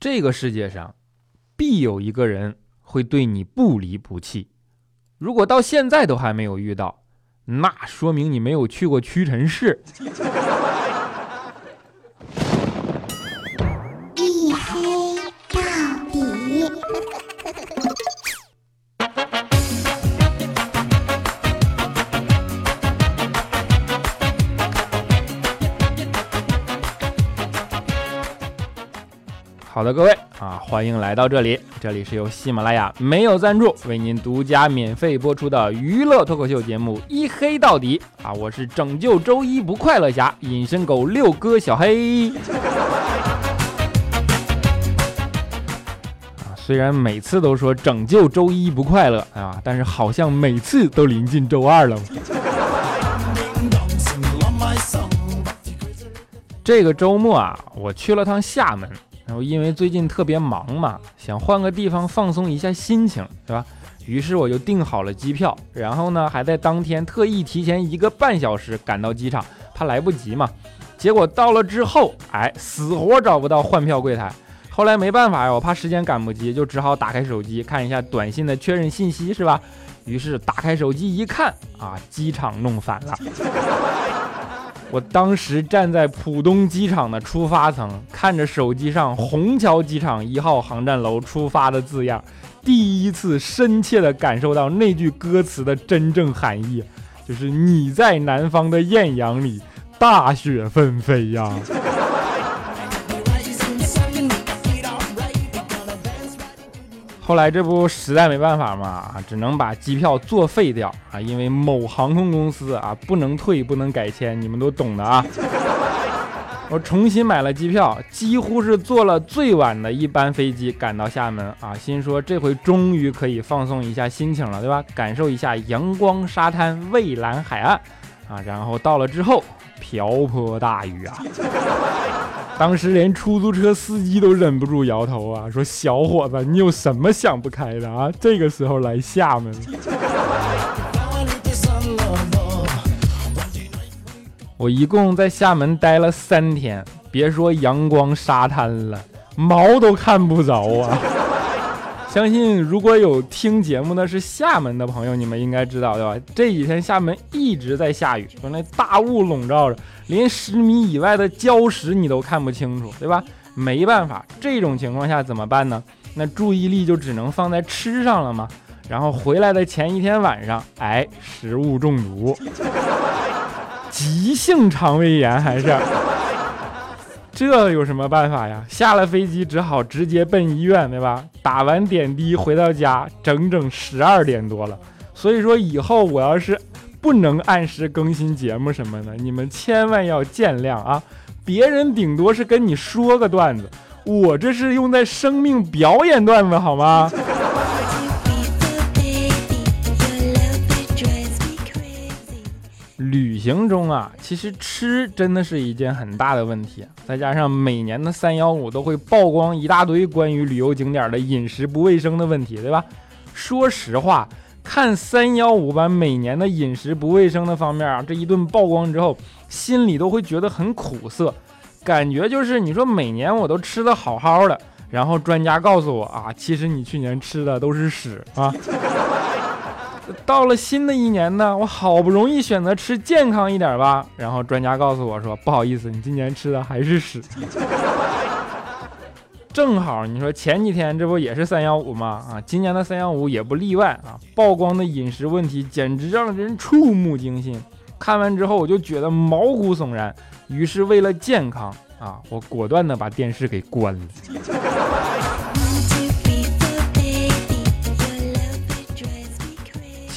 这个世界上必有一个人会对你不离不弃。如果到现在都还没有遇到，那说明你没有去过屈臣氏。好的，各位啊，欢迎来到这里，这里是由喜马拉雅没有赞助为您独家免费播出的娱乐脱口秀节目《一黑到底》啊，我是拯救周一不快乐侠隐身狗六哥小黑。啊，虽然每次都说拯救周一不快乐啊，但是好像每次都临近周二了。这个周末啊，我去了趟厦门。然后因为最近特别忙嘛，想换个地方放松一下心情，对吧？于是我就订好了机票，然后呢还在当天特意提前一个半小时赶到机场，怕来不及嘛。结果到了之后，哎，死活找不到换票柜台。后来没办法呀，我怕时间赶不及，就只好打开手机看一下短信的确认信息，是吧？于是打开手机一看，啊，机场弄反了。我当时站在浦东机场的出发层，看着手机上“虹桥机场一号航站楼出发”的字样，第一次深切地感受到那句歌词的真正含义，就是你在南方的艳阳里，大雪纷飞呀。后来这不实在没办法嘛，啊，只能把机票作废掉啊，因为某航空公司啊不能退不能改签，你们都懂的啊。我重新买了机票，几乎是坐了最晚的一班飞机赶到厦门啊，心说这回终于可以放松一下心情了，对吧？感受一下阳光、沙滩、蔚蓝海岸啊。然后到了之后，瓢泼大雨啊。当时连出租车司机都忍不住摇头啊，说：“小伙子，你有什么想不开的啊？这个时候来厦门。”我一共在厦门待了三天，别说阳光沙滩了，毛都看不着啊！相信如果有听节目的是厦门的朋友，你们应该知道对吧？这几天厦门一直在下雨，说那大雾笼罩着。连十米以外的礁石你都看不清楚，对吧？没办法，这种情况下怎么办呢？那注意力就只能放在吃上了吗？然后回来的前一天晚上，哎，食物中毒，急性肠胃炎还是？这有什么办法呀？下了飞机只好直接奔医院，对吧？打完点滴回到家，整整十二点多了。所以说以后我要是。不能按时更新节目什么的，你们千万要见谅啊！别人顶多是跟你说个段子，我这是用在生命表演段子，好吗？旅行中啊，其实吃真的是一件很大的问题，再加上每年的三幺五都会曝光一大堆关于旅游景点的饮食不卫生的问题，对吧？说实话。看三幺五版每年的饮食不卫生的方面啊，这一顿曝光之后，心里都会觉得很苦涩，感觉就是你说每年我都吃的好好的，然后专家告诉我啊，其实你去年吃的都是屎啊。到了新的一年呢，我好不容易选择吃健康一点吧，然后专家告诉我说，不好意思，你今年吃的还是屎。正好你说前几天这不也是三幺五吗？啊，今年的三幺五也不例外啊！曝光的饮食问题简直让人触目惊心。看完之后我就觉得毛骨悚然，于是为了健康啊，我果断的把电视给关了。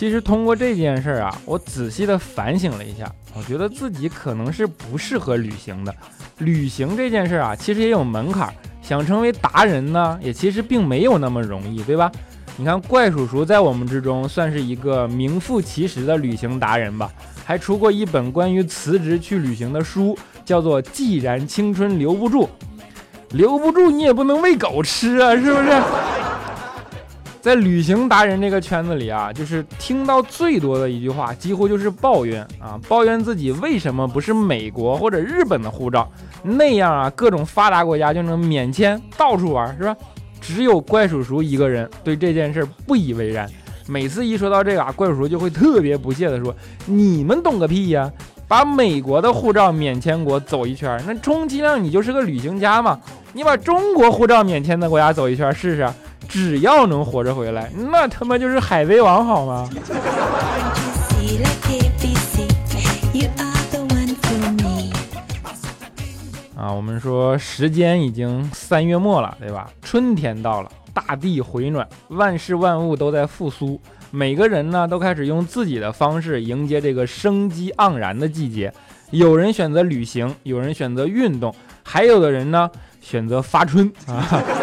其实通过这件事儿啊，我仔细的反省了一下，我觉得自己可能是不适合旅行的。旅行这件事儿啊，其实也有门槛。想成为达人呢，也其实并没有那么容易，对吧？你看怪叔叔在我们之中算是一个名副其实的旅行达人吧，还出过一本关于辞职去旅行的书，叫做《既然青春留不住》，留不住你也不能喂狗吃啊，是不是？在旅行达人这个圈子里啊，就是听到最多的一句话，几乎就是抱怨啊，抱怨自己为什么不是美国或者日本的护照。那样啊，各种发达国家就能免签到处玩，是吧？只有怪叔叔一个人对这件事不以为然。每次一说到这个啊，怪叔叔就会特别不屑地说：“你们懂个屁呀！把美国的护照免签国走一圈，那充其量你就是个旅行家嘛。你把中国护照免签的国家走一圈试试，只要能活着回来，那他妈就是海贼王好吗？”啊，我们说时间已经三月末了，对吧？春天到了。大地回暖，万事万物都在复苏，每个人呢都开始用自己的方式迎接这个生机盎然的季节。有人选择旅行，有人选择运动，还有的人呢选择发春啊，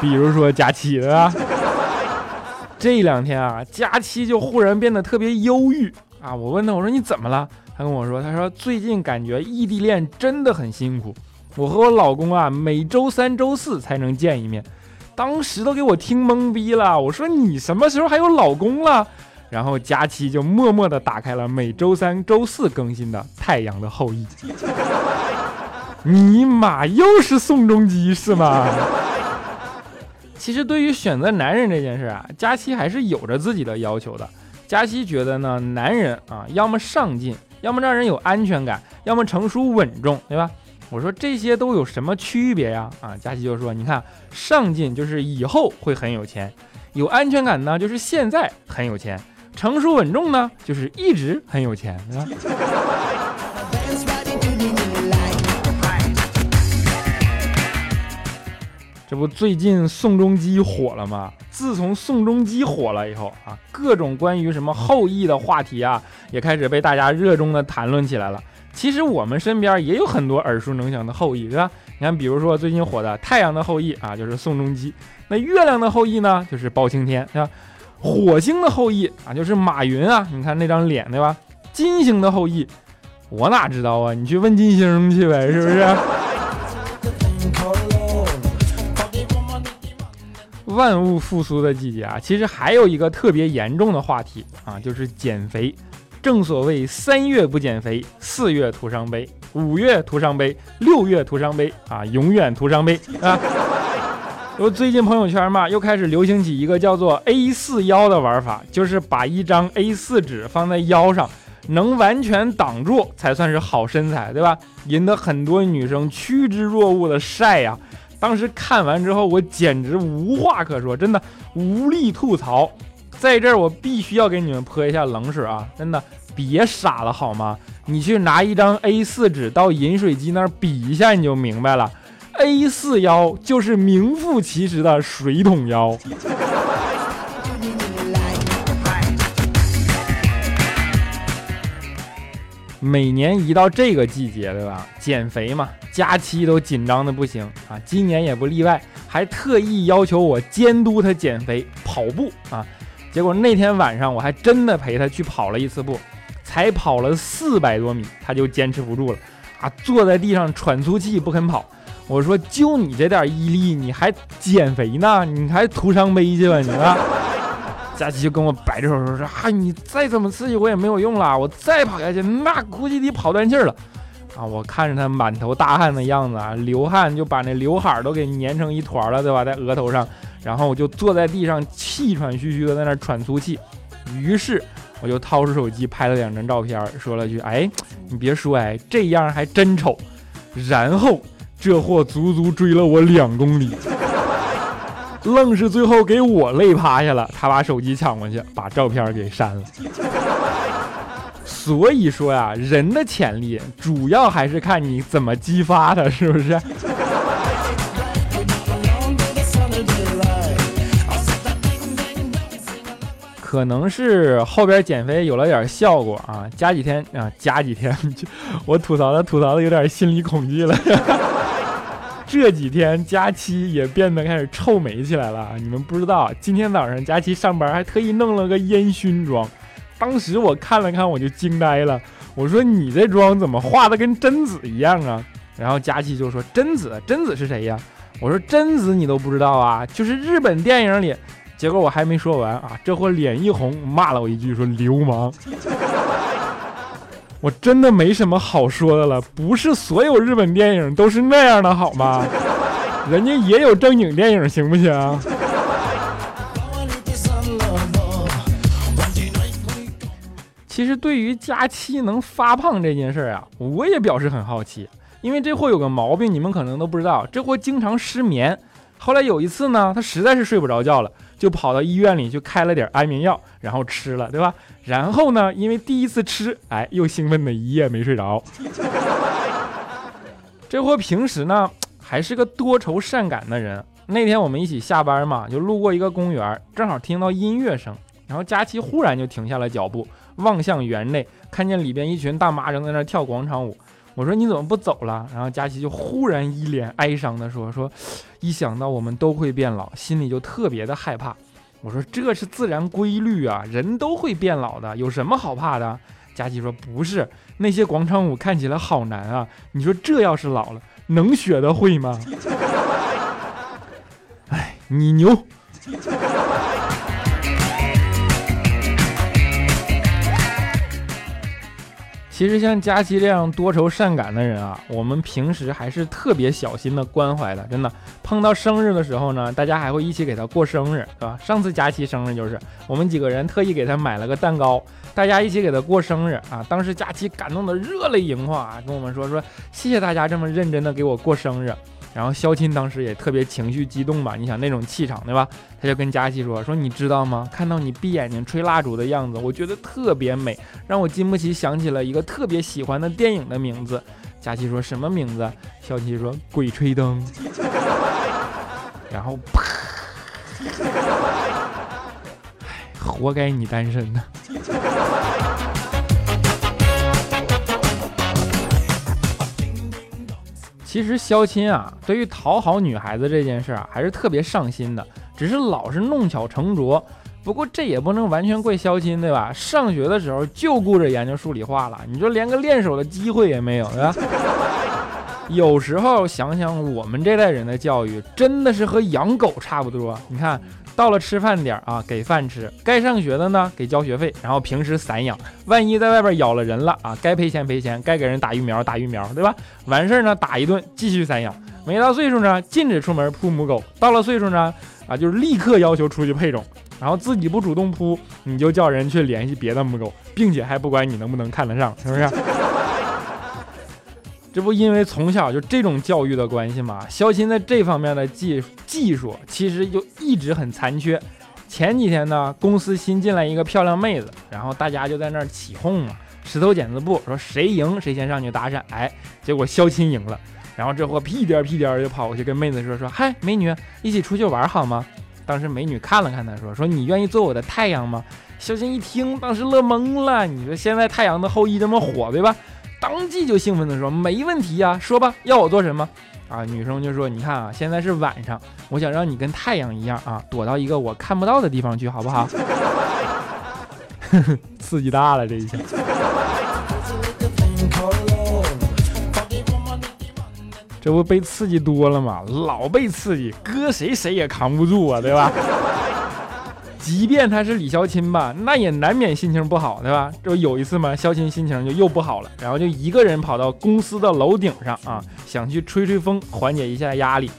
比如说佳期对吧？这两天啊，佳期就忽然变得特别忧郁啊。我问他，我说你怎么了？他跟我说，他说最近感觉异地恋真的很辛苦，我和我老公啊每周三、周四才能见一面。当时都给我听懵逼了，我说你什么时候还有老公了？然后佳期就默默地打开了每周三、周四更新的《太阳的后裔》。尼玛，又是宋仲基是吗？其实对于选择男人这件事啊，佳期还是有着自己的要求的。佳期觉得呢，男人啊，要么上进，要么让人有安全感，要么成熟稳重，对吧？我说这些都有什么区别呀？啊，佳琪就说：“你看，上进就是以后会很有钱，有安全感呢，就是现在很有钱，成熟稳重呢，就是一直很有钱。”对吧这不最近宋仲基火了吗？自从宋仲基火了以后啊，各种关于什么后羿的话题啊，也开始被大家热衷的谈论起来了。其实我们身边也有很多耳熟能详的后裔，对吧？你看，比如说最近火的《太阳的后裔》啊，就是宋仲基；那《月亮的后裔》呢，就是包青天，对吧？火星的后裔啊，就是马云啊，你看那张脸，对吧？金星的后裔，我哪知道啊？你去问金星去呗，是不是？万物复苏的季节啊，其实还有一个特别严重的话题啊，就是减肥。正所谓三月不减肥，四月徒伤悲；五月徒伤悲，六月徒伤悲啊，永远徒伤悲啊！我最近朋友圈嘛，又开始流行起一个叫做 A 四腰的玩法，就是把一张 A 四纸放在腰上，能完全挡住才算是好身材，对吧？引得很多女生趋之若鹜的晒呀。当时看完之后，我简直无话可说，真的无力吐槽。在这儿，我必须要给你们泼一下冷水啊！真的，别傻了好吗？你去拿一张 A4 纸到饮水机那儿比一下，你就明白了。A4 腰就是名副其实的水桶腰。每年一到这个季节，对吧？减肥嘛，假期都紧张的不行啊！今年也不例外，还特意要求我监督他减肥跑步啊！结果那天晚上，我还真的陪他去跑了一次步，才跑了四百多米，他就坚持不住了，啊，坐在地上喘粗气不肯跑。我说，就你这点毅力，你还减肥呢？你还徒伤悲去吧你啊！佳琪就跟我摆着手说说啊，你再怎么刺激我也没有用了，我再跑下去，那估计得跑断气了。啊，我看着他满头大汗的样子啊，流汗就把那刘海都给粘成一团了，对吧？在额头上。然后我就坐在地上，气喘吁吁的在那喘粗气。于是我就掏出手机拍了两张照片，说了句：“哎，你别说，哎，这样还真丑。”然后 这货足足追了我两公里，愣是最后给我累趴下了。他把手机抢过去，把照片给删了。所以说呀，人的潜力主要还是看你怎么激发它，是不是？可能是后边减肥有了点效果啊，加几天啊，加几天，我吐槽的吐槽的有点心理恐惧了。这几天佳期也变得开始臭美起来了，你们不知道，今天早上佳期上班还特意弄了个烟熏妆，当时我看了看我就惊呆了，我说你这妆怎么画的跟贞子一样啊？然后佳期就说贞子，贞子是谁呀？我说贞子你都不知道啊，就是日本电影里。结果我还没说完啊，这货脸一红，骂了我一句，说流氓。我真的没什么好说的了，不是所有日本电影都是那样的好吗？人家也有正经电影，行不行？其实对于佳期能发胖这件事儿啊，我也表示很好奇，因为这货有个毛病，你们可能都不知道，这货经常失眠。后来有一次呢，他实在是睡不着觉了，就跑到医院里去开了点安眠药，然后吃了，对吧？然后呢，因为第一次吃，哎，又兴奋的一夜没睡着。这货平时呢还是个多愁善感的人。那天我们一起下班嘛，就路过一个公园，正好听到音乐声，然后佳琪忽然就停下了脚步，望向园内，看见里边一群大妈正在那跳广场舞。我说你怎么不走了？然后佳琪就忽然一脸哀伤的说：“说一想到我们都会变老，心里就特别的害怕。”我说这是自然规律啊，人都会变老的，有什么好怕的？佳琪说不是，那些广场舞看起来好难啊。你说这要是老了，能学得会吗？哎，你牛。其实像佳琪这样多愁善感的人啊，我们平时还是特别小心的关怀的，真的。碰到生日的时候呢，大家还会一起给他过生日，是吧？上次佳琪生日就是我们几个人特意给他买了个蛋糕，大家一起给他过生日啊。当时佳琪感动的热泪盈眶啊，跟我们说说谢谢大家这么认真的给我过生日。然后肖钦当时也特别情绪激动吧，你想那种气场对吧？他就跟佳琪说：“说你知道吗？看到你闭眼睛吹蜡烛的样子，我觉得特别美，让我禁不起想起了一个特别喜欢的电影的名字。”佳琪说：“什么名字？”肖钦说：“鬼吹灯。”然后啪！唉，活该你单身呢。其实肖钦啊，对于讨好女孩子这件事啊，还是特别上心的，只是老是弄巧成拙。不过这也不能完全怪肖钦，对吧？上学的时候就顾着研究数理化了，你说连个练手的机会也没有，对吧？有时候想想我们这代人的教育，真的是和养狗差不多。你看。到了吃饭点啊，给饭吃；该上学的呢，给交学费。然后平时散养，万一在外边咬了人了啊，该赔钱赔钱，该给人打疫苗打疫苗，对吧？完事儿呢，打一顿，继续散养。没到岁数呢，禁止出门扑母狗；到了岁数呢，啊，就是立刻要求出去配种。然后自己不主动扑，你就叫人去联系别的母狗，并且还不管你能不能看得上，是不是？这不因为从小就这种教育的关系嘛？肖钦在这方面的技技术其实就一直很残缺。前几天呢，公司新进来一个漂亮妹子，然后大家就在那儿起哄嘛，石头剪子布，说谁赢谁先上去搭讪。哎，结果肖钦赢了，然后这货屁颠屁颠就跑过去跟妹子说说，嗨，美女，一起出去玩好吗？当时美女看了看他，说说你愿意做我的太阳吗？肖钦一听，当时乐懵了。你说现在太阳的后裔这么火，对吧？当即就兴奋地说：“没问题呀，说吧，要我做什么？”啊，女生就说：“你看啊，现在是晚上，我想让你跟太阳一样啊，躲到一个我看不到的地方去，好不好？” 刺激大了这一下，这不被刺激多了吗？老被刺激，搁谁谁也扛不住啊，对吧？即便他是李肖钦吧，那也难免心情不好，对吧？就有一次嘛，肖钦心情就又不好了，然后就一个人跑到公司的楼顶上啊，想去吹吹风，缓解一下压力。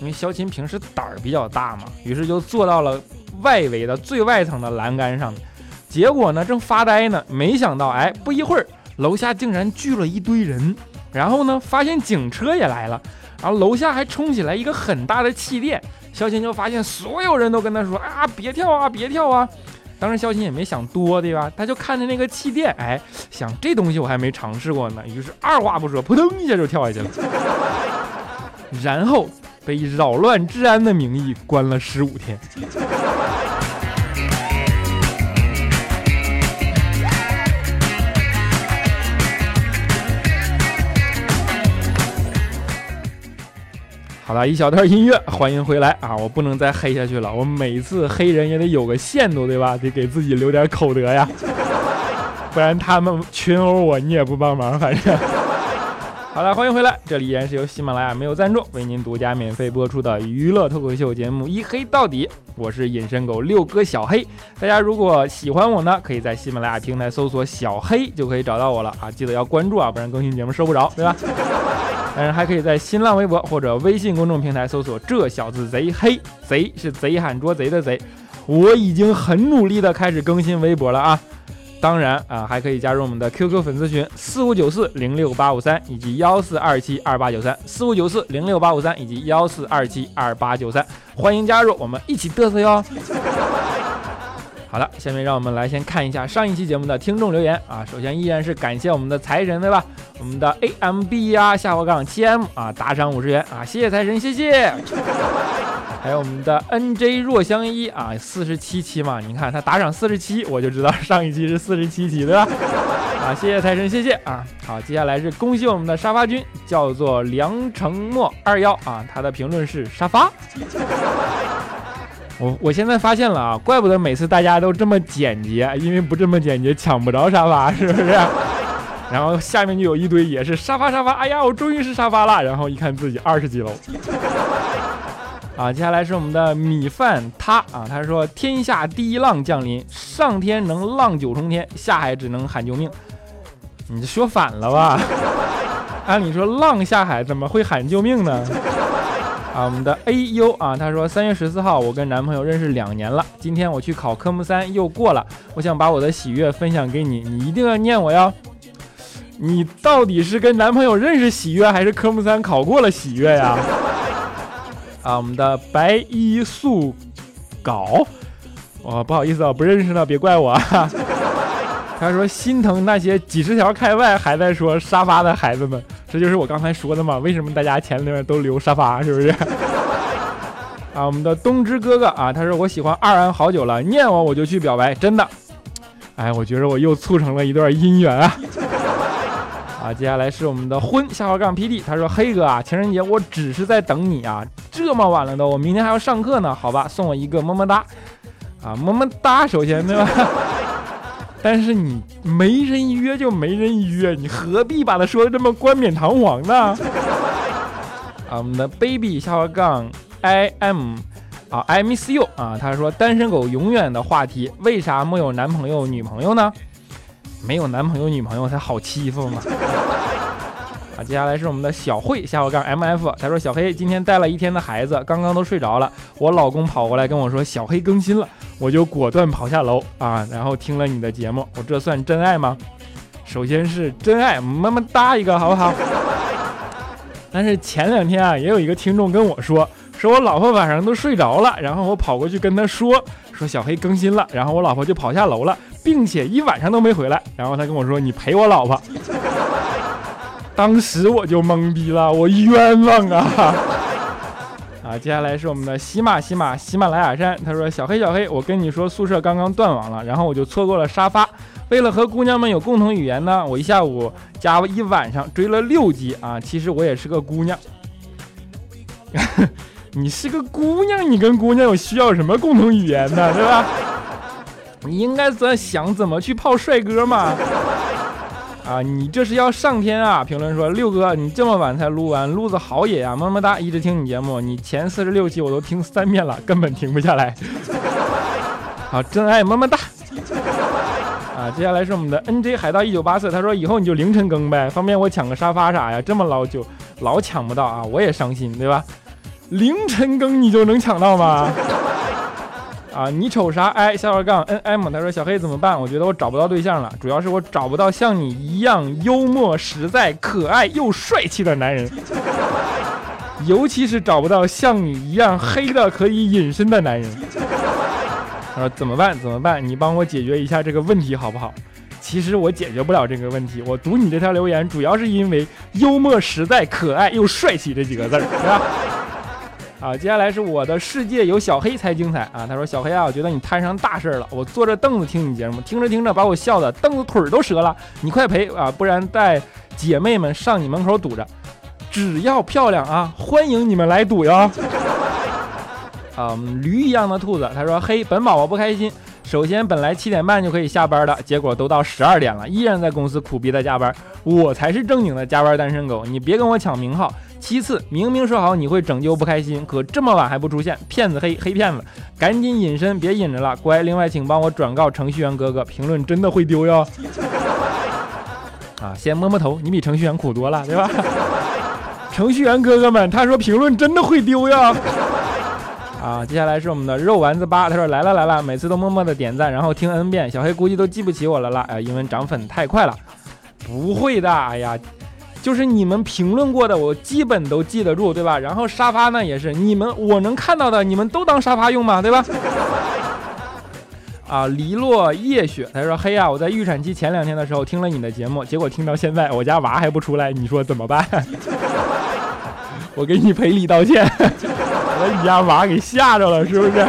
因为肖钦平时胆儿比较大嘛，于是就坐到了外围的最外层的栏杆上。结果呢，正发呆呢，没想到，哎，不一会儿，楼下竟然聚了一堆人，然后呢，发现警车也来了，然后楼下还冲起来一个很大的气垫。肖琴就发现所有人都跟他说啊，别跳啊，别跳啊！当时肖琴也没想多，对吧？他就看着那个气垫，哎，想这东西我还没尝试过呢，于是二话不说，扑通一下就跳下去了，然后被扰乱治安的名义关了十五天。好了一小段音乐，欢迎回来啊！我不能再黑下去了，我每次黑人也得有个限度，对吧？得给自己留点口德呀，不然他们群殴我，你也不帮忙，反正。好了，欢迎回来，这里依然是由喜马拉雅没有赞助为您独家免费播出的娱乐脱口秀节目《一黑到底》，我是隐身狗六哥小黑。大家如果喜欢我呢，可以在喜马拉雅平台搜索“小黑”就可以找到我了啊，记得要关注啊，不然更新节目收不着，对吧？当然还可以在新浪微博或者微信公众平台搜索“这小子贼黑”，贼是贼喊捉贼的贼。我已经很努力的开始更新微博了啊。当然啊，还可以加入我们的 QQ 粉丝群四五九四零六八五三以及幺四二七二八九三四五九四零六八五三以及幺四二七二八九三，欢迎加入，我们一起嘚瑟哟。好了，下面让我们来先看一下上一期节目的听众留言啊。首先依然是感谢我们的财神，对吧？我们的 AMB 呀下划杠七 M 啊打赏五十元啊，谢谢财神，谢谢。还有我们的 N J 若相依啊，四十七期嘛，你看他打赏四十七，我就知道上一期是四十七期对吧？啊，谢谢财神，谢谢啊。好，接下来是恭喜我们的沙发君，叫做梁成墨二幺啊，他的评论是沙发。我我现在发现了啊，怪不得每次大家都这么简洁，因为不这么简洁抢不着沙发，是不是？然后下面就有一堆也是沙发沙发，哎呀，我终于是沙发了，然后一看自己二十几楼。啊，接下来是我们的米饭他啊，他说天下第一浪降临，上天能浪九重天，下海只能喊救命。你说反了吧？按理说浪下海怎么会喊救命呢？啊，我们的 A U 啊，他说三月十四号我跟男朋友认识两年了，今天我去考科目三又过了，我想把我的喜悦分享给你，你一定要念我哟。你到底是跟男朋友认识喜悦，还是科目三考过了喜悦呀？啊，我们的白衣素稿，哦，不好意思啊，不认识了，别怪我。他说心疼那些几十条开外还在说沙发的孩子们，这就是我刚才说的嘛？为什么大家前面都留沙发？是不是？啊，我们的东芝哥哥啊，他说我喜欢二安好久了，念我我就去表白，真的。哎，我觉得我又促成了一段姻缘啊。啊，接下来是我们的婚下划杠 PD，他说黑哥啊，情人节我只是在等你啊，这么晚了都，我明天还要上课呢，好吧，送我一个么么哒，啊么么哒，首先对吧？但是你没人约就没人约，你何必把他说的这么冠冕堂皇呢？啊，我们的 baby 下划杠 I M，啊 I miss you 啊，他说单身狗永远的话题，为啥没有男朋友女朋友呢？没有男朋友女朋友才好欺负嘛！接下来是我们的小慧下划杠 M F，他说小黑今天带了一天的孩子，刚刚都睡着了，我老公跑过来跟我说小黑更新了，我就果断跑下楼啊，然后听了你的节目，我这算真爱吗？首先是真爱，么么哒一个好不好？但是前两天啊，也有一个听众跟我说，说我老婆晚上都睡着了，然后我跑过去跟他说，说小黑更新了，然后我老婆就跑下楼了。并且一晚上都没回来，然后他跟我说：“你陪我老婆。”当时我就懵逼了，我冤枉啊！啊，接下来是我们的喜马喜马喜马拉雅山，他说：“小黑小黑，我跟你说，宿舍刚刚断网了，然后我就错过了沙发。为了和姑娘们有共同语言呢，我一下午加一晚上追了六集啊。其实我也是个姑娘，你是个姑娘，你跟姑娘有需要什么共同语言呢？对吧？”你应该在想怎么去泡帅哥嘛？啊，你这是要上天啊！评论说六哥，你这么晚才录完，路子好野啊！么么哒，一直听你节目，你前四十六期我都听三遍了，根本停不下来。好，真爱么么哒。啊，接下来是我们的 N J 海盗一九八四，他说以后你就凌晨更呗，方便我抢个沙发啥呀？这么老久老抢不到啊，我也伤心，对吧？凌晨更你就能抢到吗？啊，你瞅啥？哎，下划杠 N M，他说小黑怎么办？我觉得我找不到对象了，主要是我找不到像你一样幽默、实在、可爱又帅气的男人，尤其是找不到像你一样黑的可以隐身的男人。他说怎么办？怎么办？你帮我解决一下这个问题好不好？其实我解决不了这个问题，我读你这条留言主要是因为幽默、实在、可爱又帅气这几个字儿，是吧？啊，接下来是我的世界有小黑才精彩啊！他说：“小黑啊，我觉得你摊上大事了。我坐着凳子听你节目，听着听着把我笑的凳子腿儿都折了。你快赔啊，不然带姐妹们上你门口堵着。只要漂亮啊，欢迎你们来堵哟。”啊，驴一样的兔子，他说：“嘿本宝宝不开心。”首先本来七点半就可以下班的，结果都到十二点了，依然在公司苦逼的加班，我才是正经的加班单身狗，你别跟我抢名号。其次，明明说好你会拯救不开心，可这么晚还不出现，骗子黑黑骗子，赶紧隐身，别隐着了，乖。另外，请帮我转告程序员哥哥，评论真的会丢哟。啊，先摸摸头，你比程序员苦多了，对吧？程序员哥哥们，他说评论真的会丢呀。啊，接下来是我们的肉丸子八，他说来了来了，每次都默默的点赞，然后听 n 遍，小黑估计都记不起我了啦，啊，因为涨粉太快了。不会的，哎呀。就是你们评论过的，我基本都记得住，对吧？然后沙发呢，也是你们我能看到的，你们都当沙发用嘛，对吧？啊，黎落夜雪，他说：“嘿呀，我在预产期前两天的时候听了你的节目，结果听到现在，我家娃还不出来，你说怎么办？我给你赔礼道歉，把你家娃给吓着了，是不是？”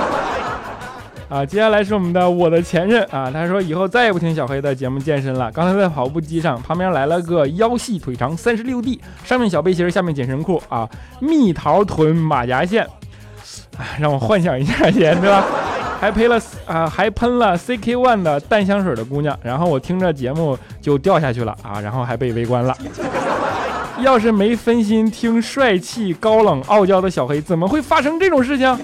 啊，接下来是我们的我的前任啊，他说以后再也不听小黑的节目健身了。刚才在跑步机上，旁边来了个腰细腿长三十六 D，上面小背心，下面紧身裤啊，蜜桃臀马甲线，哎，让我幻想一下先，对吧？还喷了啊，还喷了 CK One 的淡香水的姑娘，然后我听着节目就掉下去了啊，然后还被围观了。要是没分心听帅气高冷傲娇的小黑，怎么会发生这种事情？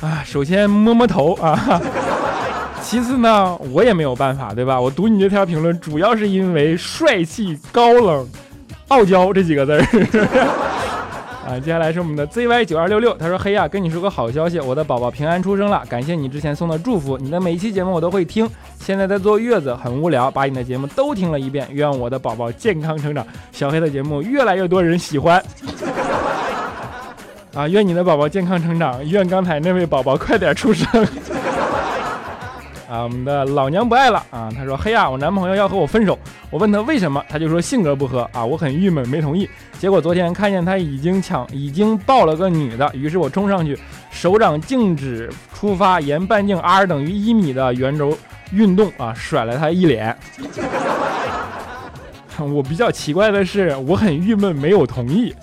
啊，首先摸摸头啊，其次呢，我也没有办法，对吧？我读你这条评论，主要是因为帅气、高冷、傲娇这几个字儿。啊，接下来是我们的 zy 九二六六，他说：“嘿呀，跟你说个好消息，我的宝宝平安出生了，感谢你之前送的祝福，你的每一期节目我都会听。现在在坐月子，很无聊，把你的节目都听了一遍。愿我的宝宝健康成长，小黑的节目越来越多人喜欢。”啊，愿你的宝宝健康成长，愿刚才那位宝宝快点出生。啊，我们的老娘不爱了啊！他说：“嘿呀，我男朋友要和我分手。”我问他为什么，他就说性格不合啊！我很郁闷，没同意。结果昨天看见他已经抢，已经抱了个女的，于是我冲上去，手掌静止出发，沿半径 r 等于一米的圆轴运动啊，甩了他一脸。我比较奇怪的是，我很郁闷，没有同意。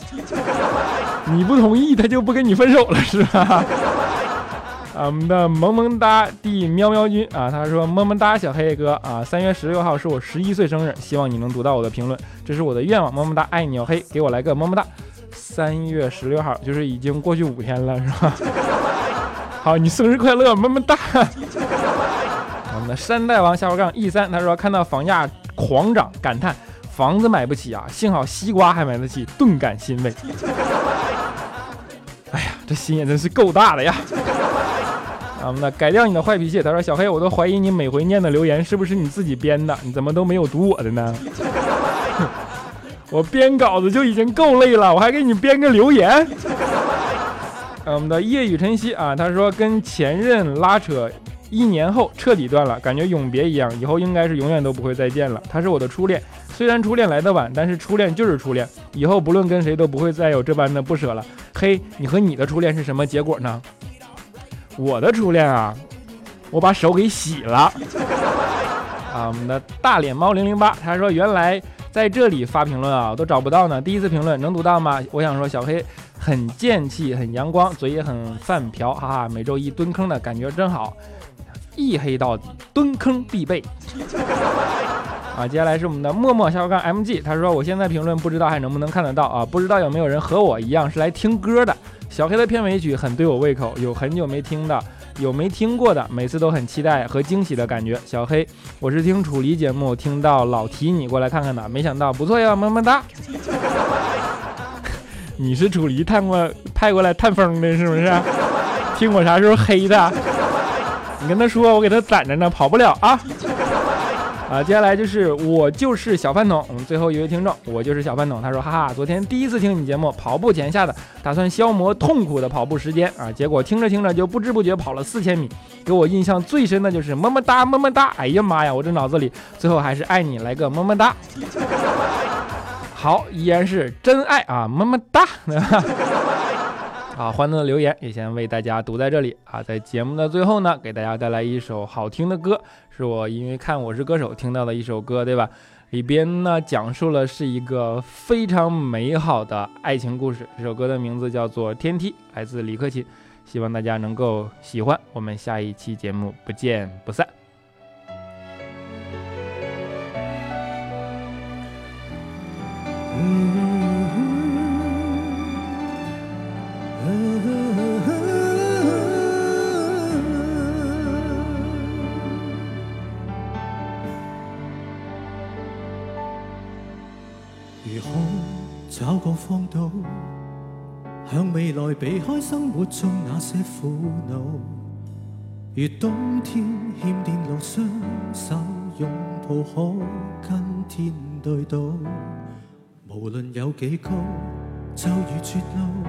你不同意，他就不跟你分手了，是吧？啊，我们的萌萌哒的喵喵君啊，他说么么哒，小黑哥啊，三月十六号是我十一岁生日，希望你能读到我的评论，这是我的愿望，么么哒，爱你哦黑，给我来个么么哒。三月十六号就是已经过去五天了，是吧？好，你生日快乐，么么哒。我们的山大王下划杠 E 三，他说看到房价狂涨，感叹房子买不起啊，幸好西瓜还买得起，顿感欣慰。这心也真是够大的呀！啊，那改掉你的坏脾气。他说：“小黑，我都怀疑你每回念的留言是不是你自己编的？你怎么都没有读我的呢？我编稿子就已经够累了，我还给你编个留言。”我们的夜雨晨曦啊，他说跟前任拉扯一年后彻底断了，感觉永别一样，以后应该是永远都不会再见了。他是我的初恋。虽然初恋来的晚，但是初恋就是初恋，以后不论跟谁都不会再有这般的不舍了。嘿，你和你的初恋是什么结果呢？我的初恋啊，我把手给洗了。啊，我们的大脸猫零零八，他说原来在这里发评论啊，都找不到呢。第一次评论能读到吗？我想说小黑很贱气，很阳光，嘴也很饭瓢，哈哈。每周一蹲坑的感觉真好，一黑到底，蹲坑必备。啊，接下来是我们的默默小杠 MG，他说我现在评论不知道还能不能看得到啊？不知道有没有人和我一样是来听歌的？小黑的片尾曲很对我胃口，有很久没听的，有没听过的，每次都很期待和惊喜的感觉。小黑，我是听楚离节目听到老提你过来看看的，没想到不错呀，么么哒。你是楚离探过派过来探风的，是不是？听我啥时候黑的？你跟他说我给他攒着呢，跑不了啊。啊，接下来就是我就是小饭桶，我们最后一位听众，我就是小饭桶。他说，哈哈，昨天第一次听你节目，跑步前下的，打算消磨痛苦的跑步时间啊，结果听着听着就不知不觉跑了四千米。给我印象最深的就是么么哒么么哒，哎呀妈呀，我这脑子里最后还是爱你来个么么哒。好，依然是真爱啊，么么哒。啊，欢乐的留言也先为大家读在这里啊，在节目的最后呢，给大家带来一首好听的歌。是我因为看《我是歌手》听到的一首歌，对吧？里边呢讲述了是一个非常美好的爱情故事。这首歌的名字叫做《天梯》，来自李克勤，希望大家能够喜欢。我们下一期节目不见不散。荒岛，向未来避开生活中那些苦恼。如冬天欠电炉，双手拥抱可跟天对赌。无论有几高，就如绝路，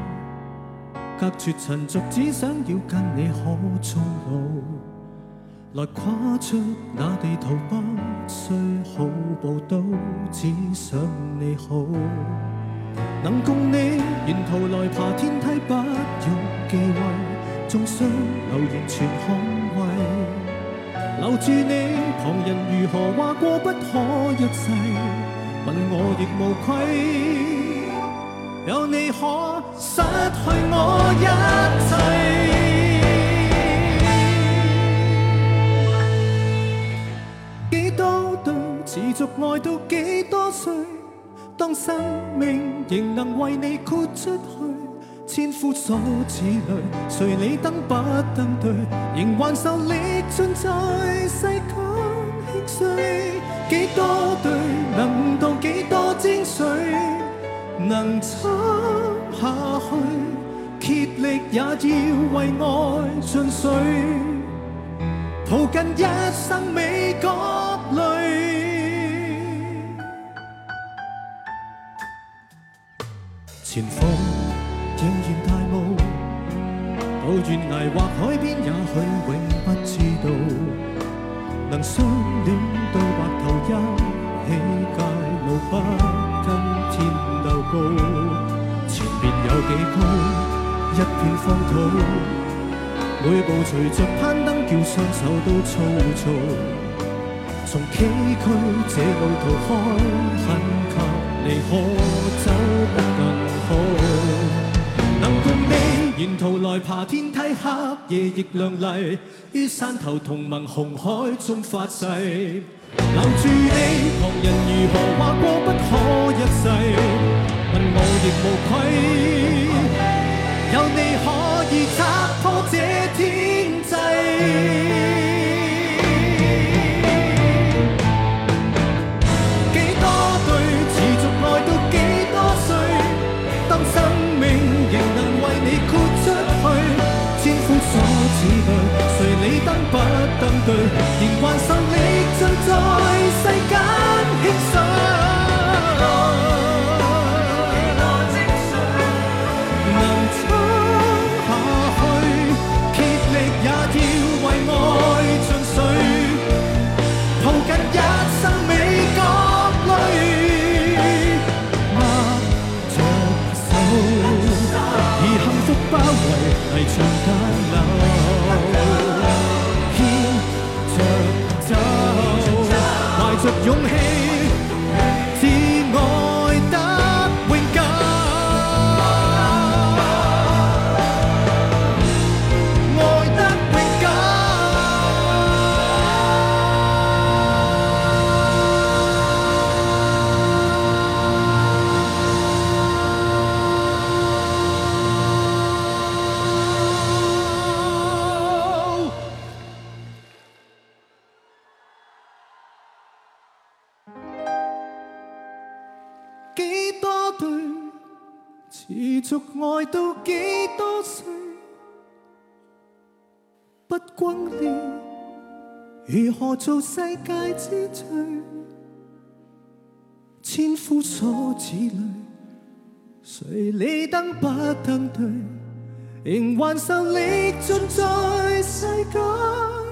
隔绝尘俗，只想要跟你可终老。来跨出那地图，不需好步都只想你好。能共你沿途来爬天梯，不用忌讳，纵双流言全捍卫。留住你，旁人如何话过不可一世，问我亦无愧。有你可失去我一切。几多对持续爱到几多岁？当生命仍能为你豁出去，千夫所指里，谁理登不登对？仍还受力尽在世间轻碎。几多对能渡几多精髓？能撑下去，竭力也要为爱尽瘁，抱紧一生美角前方仍然大雾，到悬崖或海边，也许永不知道，能相恋到白头，一起界路，不跟天斗高。前面有几高，一片荒土，每步随着攀登，叫双手都粗糙。從崎嶇這路途開，很給你可走得更能共你沿途來爬天梯，黑夜亦亮麗，於山頭同盟紅海中發誓。留住你，旁人如何話過不可一世，問我亦無愧。有你可以拆破這天際。仍幻想你尽在世间轻松。勇气。光年，如何做世界之最？千夫所指里，谁理登不登对？仍還受力尽在世间。